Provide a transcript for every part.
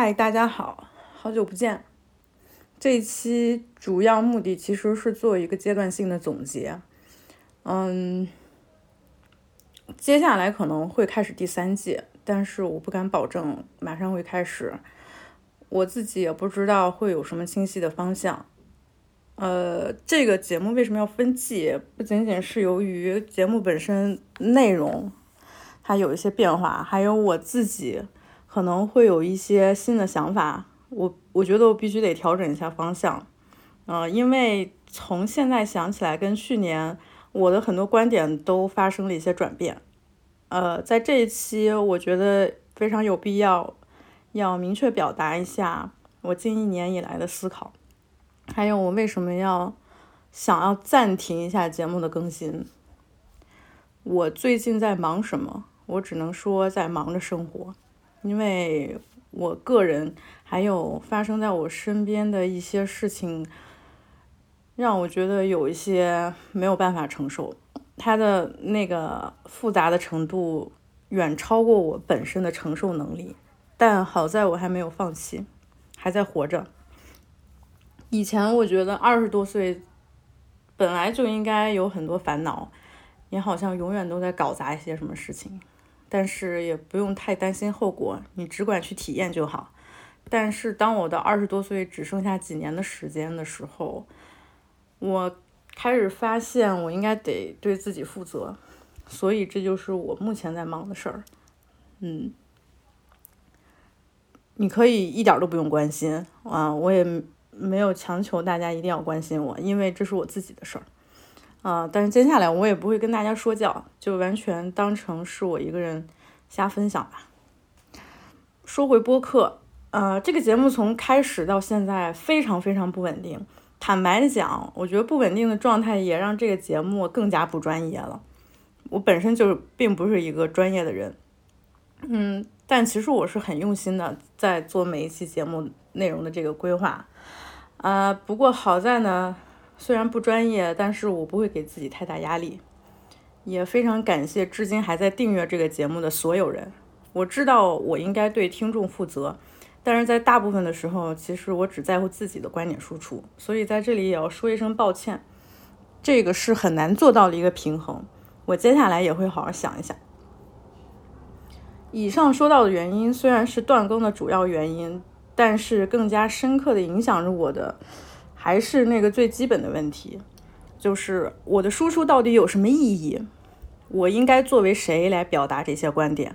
嗨，大家好，好久不见。这一期主要目的其实是做一个阶段性的总结。嗯，接下来可能会开始第三季，但是我不敢保证马上会开始。我自己也不知道会有什么清晰的方向。呃，这个节目为什么要分季？不仅仅是由于节目本身内容它有一些变化，还有我自己。可能会有一些新的想法，我我觉得我必须得调整一下方向，嗯，因为从现在想起来，跟去年我的很多观点都发生了一些转变，呃，在这一期我觉得非常有必要要明确表达一下我近一年以来的思考，还有我为什么要想要暂停一下节目的更新。我最近在忙什么？我只能说在忙着生活。因为我个人还有发生在我身边的一些事情，让我觉得有一些没有办法承受，它的那个复杂的程度远超过我本身的承受能力。但好在我还没有放弃，还在活着。以前我觉得二十多岁本来就应该有很多烦恼，也好像永远都在搞砸一些什么事情。但是也不用太担心后果，你只管去体验就好。但是当我的二十多岁只剩下几年的时间的时候，我开始发现我应该得对自己负责，所以这就是我目前在忙的事儿。嗯，你可以一点都不用关心啊，我也没有强求大家一定要关心我，因为这是我自己的事儿。啊，但是接下来我也不会跟大家说教，就完全当成是我一个人瞎分享吧。说回播客，呃，这个节目从开始到现在非常非常不稳定。坦白讲，我觉得不稳定的状态也让这个节目更加不专业了。我本身就是并不是一个专业的人，嗯，但其实我是很用心的在做每一期节目内容的这个规划。啊，不过好在呢。虽然不专业，但是我不会给自己太大压力，也非常感谢至今还在订阅这个节目的所有人。我知道我应该对听众负责，但是在大部分的时候，其实我只在乎自己的观点输出，所以在这里也要说一声抱歉。这个是很难做到的一个平衡，我接下来也会好好想一想。以上说到的原因虽然是断更的主要原因，但是更加深刻的影响着我的。还是那个最基本的问题，就是我的输出到底有什么意义？我应该作为谁来表达这些观点？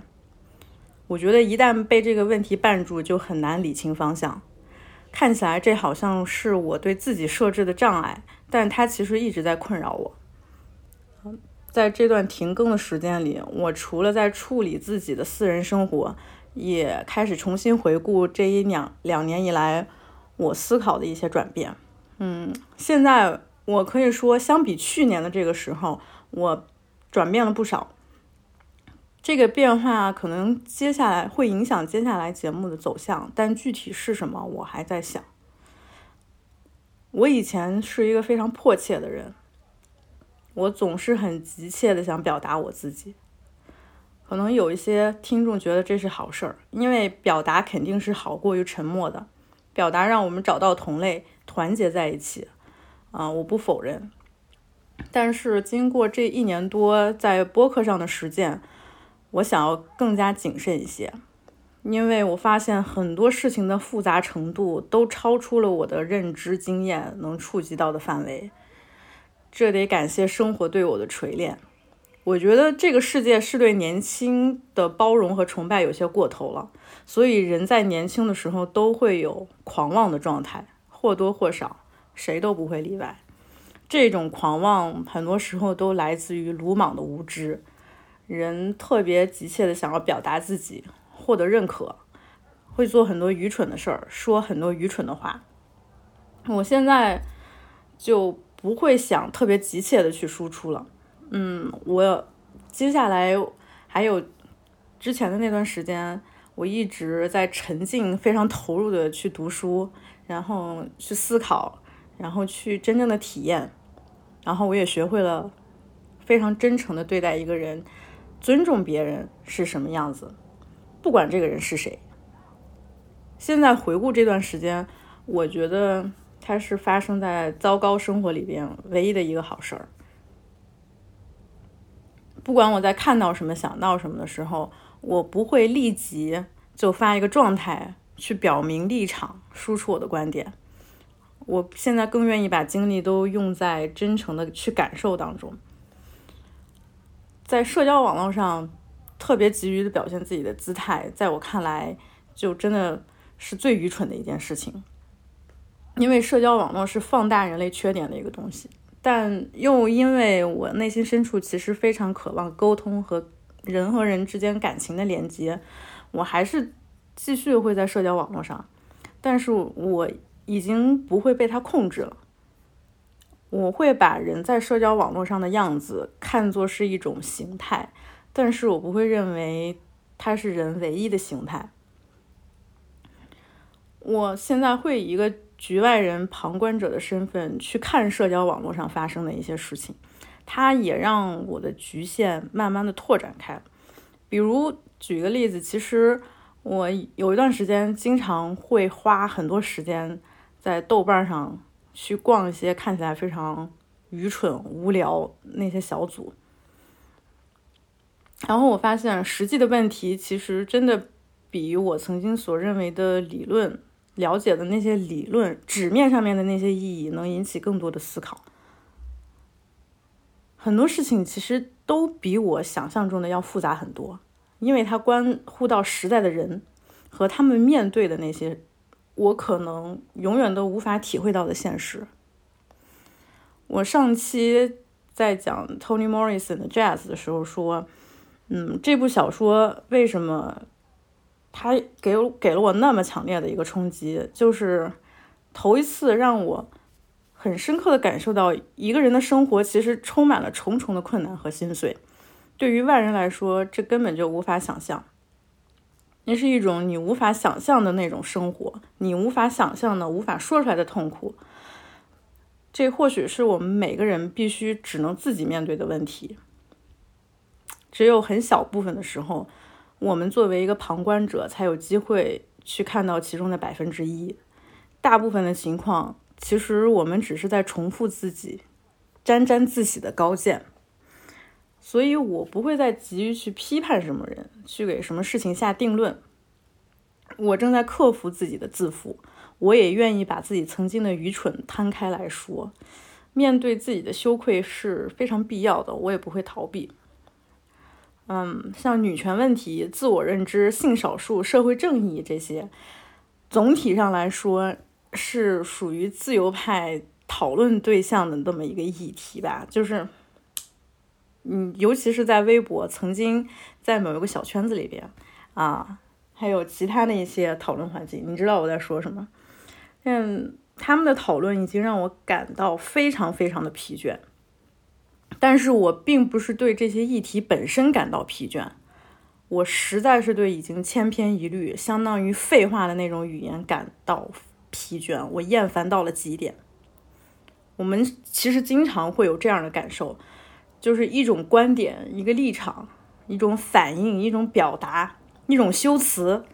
我觉得一旦被这个问题绊住，就很难理清方向。看起来这好像是我对自己设置的障碍，但它其实一直在困扰我。在这段停更的时间里，我除了在处理自己的私人生活，也开始重新回顾这一两两年以来我思考的一些转变。嗯，现在我可以说，相比去年的这个时候，我转变了不少。这个变化可能接下来会影响接下来节目的走向，但具体是什么，我还在想。我以前是一个非常迫切的人，我总是很急切的想表达我自己。可能有一些听众觉得这是好事儿，因为表达肯定是好过于沉默的，表达让我们找到同类。团结在一起，啊，我不否认。但是经过这一年多在播客上的实践，我想要更加谨慎一些，因为我发现很多事情的复杂程度都超出了我的认知经验能触及到的范围。这得感谢生活对我的锤炼。我觉得这个世界是对年轻的包容和崇拜有些过头了，所以人在年轻的时候都会有狂妄的状态。或多或少，谁都不会例外。这种狂妄很多时候都来自于鲁莽的无知。人特别急切的想要表达自己，获得认可，会做很多愚蠢的事儿，说很多愚蠢的话。我现在就不会想特别急切的去输出了。嗯，我接下来还有之前的那段时间，我一直在沉浸、非常投入的去读书。然后去思考，然后去真正的体验，然后我也学会了非常真诚的对待一个人，尊重别人是什么样子，不管这个人是谁。现在回顾这段时间，我觉得它是发生在糟糕生活里边唯一的一个好事儿。不管我在看到什么、想到什么的时候，我不会立即就发一个状态去表明立场、输出我的观点。我现在更愿意把精力都用在真诚的去感受当中。在社交网络上特别急于的表现自己的姿态，在我看来，就真的是最愚蠢的一件事情。因为社交网络是放大人类缺点的一个东西。但又因为我内心深处其实非常渴望沟通和人和人之间感情的连接，我还是继续会在社交网络上，但是我已经不会被它控制了。我会把人在社交网络上的样子看作是一种形态，但是我不会认为它是人唯一的形态。我现在会以一个。局外人、旁观者的身份去看社交网络上发生的一些事情，它也让我的局限慢慢的拓展开。比如举个例子，其实我有一段时间经常会花很多时间在豆瓣上去逛一些看起来非常愚蠢、无聊那些小组，然后我发现实际的问题其实真的比我曾经所认为的理论。了解的那些理论，纸面上面的那些意义，能引起更多的思考。很多事情其实都比我想象中的要复杂很多，因为它关乎到时代的人和他们面对的那些我可能永远都无法体会到的现实。我上期在讲 Toni Morrison 的 Jazz 的时候说，嗯，这部小说为什么？他给给了我那么强烈的一个冲击，就是头一次让我很深刻的感受到，一个人的生活其实充满了重重的困难和心碎。对于外人来说，这根本就无法想象，那是一种你无法想象的那种生活，你无法想象的、无法说出来的痛苦。这或许是我们每个人必须只能自己面对的问题。只有很小部分的时候。我们作为一个旁观者，才有机会去看到其中的百分之一。大部分的情况，其实我们只是在重复自己沾沾自喜的高见。所以我不会再急于去批判什么人，去给什么事情下定论。我正在克服自己的自负，我也愿意把自己曾经的愚蠢摊开来说。面对自己的羞愧是非常必要的，我也不会逃避。嗯，像女权问题、自我认知、性少数、社会正义这些，总体上来说是属于自由派讨论对象的这么一个议题吧。就是，嗯，尤其是在微博，曾经在某一个小圈子里边啊，还有其他的一些讨论环境，你知道我在说什么？嗯，他们的讨论已经让我感到非常非常的疲倦。但是我并不是对这些议题本身感到疲倦，我实在是对已经千篇一律、相当于废话的那种语言感到疲倦，我厌烦到了极点。我们其实经常会有这样的感受，就是一种观点、一个立场、一种反应、一种表达、一种修辞，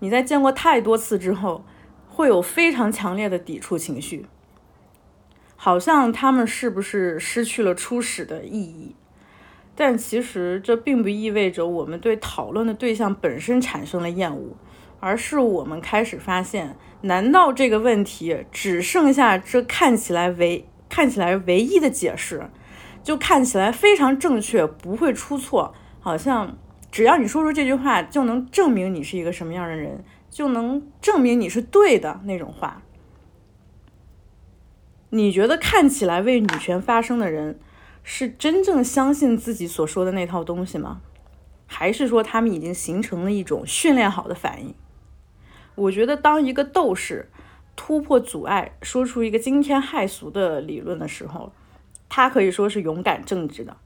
你在见过太多次之后，会有非常强烈的抵触情绪。好像他们是不是失去了初始的意义？但其实这并不意味着我们对讨论的对象本身产生了厌恶，而是我们开始发现：难道这个问题只剩下这看起来唯看起来唯一的解释，就看起来非常正确，不会出错？好像只要你说出这句话，就能证明你是一个什么样的人，就能证明你是对的那种话。你觉得看起来为女权发声的人，是真正相信自己所说的那套东西吗？还是说他们已经形成了一种训练好的反应？我觉得，当一个斗士突破阻碍，说出一个惊天骇俗的理论的时候，他可以说是勇敢正直的；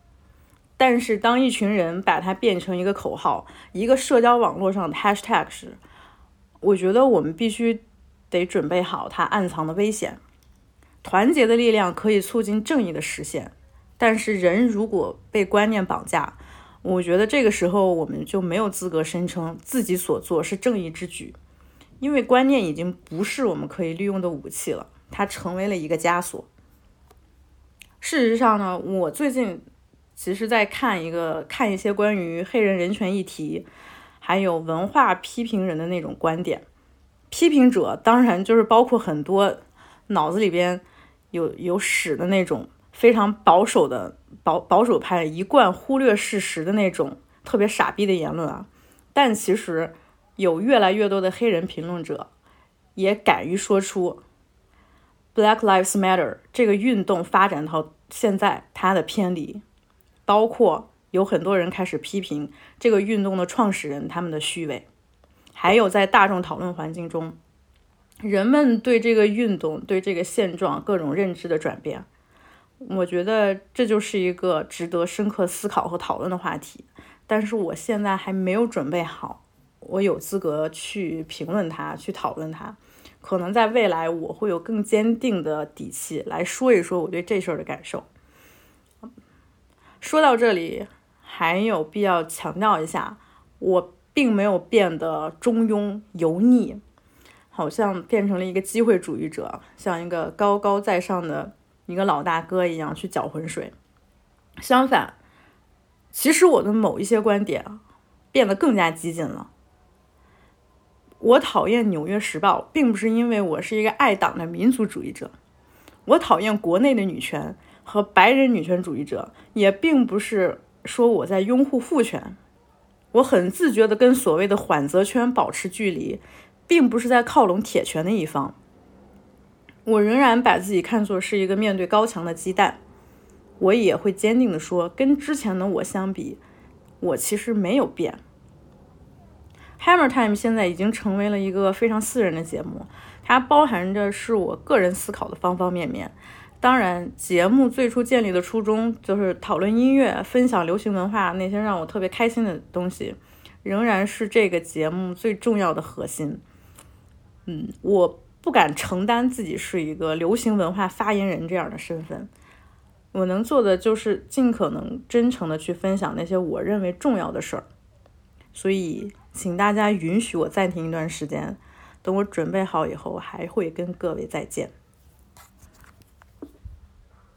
但是，当一群人把它变成一个口号、一个社交网络上的 hashtag 时，我觉得我们必须得准备好它暗藏的危险。团结的力量可以促进正义的实现，但是人如果被观念绑架，我觉得这个时候我们就没有资格声称自己所做是正义之举，因为观念已经不是我们可以利用的武器了，它成为了一个枷锁。事实上呢，我最近其实在看一个看一些关于黑人人权议题，还有文化批评人的那种观点。批评者当然就是包括很多脑子里边有有屎的那种非常保守的保保守派，一贯忽略事实的那种特别傻逼的言论啊。但其实有越来越多的黑人评论者也敢于说出。Black Lives Matter 这个运动发展到现在，它的偏离，包括有很多人开始批评这个运动的创始人他们的虚伪，还有在大众讨论环境中，人们对这个运动、对这个现状各种认知的转变。我觉得这就是一个值得深刻思考和讨论的话题，但是我现在还没有准备好，我有资格去评论它，去讨论它。可能在未来，我会有更坚定的底气来说一说我对这事儿的感受。说到这里，还有必要强调一下，我并没有变得中庸油腻，好像变成了一个机会主义者，像一个高高在上的一个老大哥一样去搅浑水。相反，其实我的某一些观点变得更加激进了。我讨厌《纽约时报》，并不是因为我是一个爱党的民族主义者；我讨厌国内的女权和白人女权主义者，也并不是说我在拥护父权。我很自觉地跟所谓的缓则圈保持距离，并不是在靠拢铁拳的一方。我仍然把自己看作是一个面对高墙的鸡蛋。我也会坚定地说，跟之前的我相比，我其实没有变。Hammer Time 现在已经成为了一个非常私人的节目，它包含着是我个人思考的方方面面。当然，节目最初建立的初衷就是讨论音乐、分享流行文化那些让我特别开心的东西，仍然是这个节目最重要的核心。嗯，我不敢承担自己是一个流行文化发言人这样的身份，我能做的就是尽可能真诚的去分享那些我认为重要的事儿。所以。请大家允许我暂停一段时间，等我准备好以后，还会跟各位再见。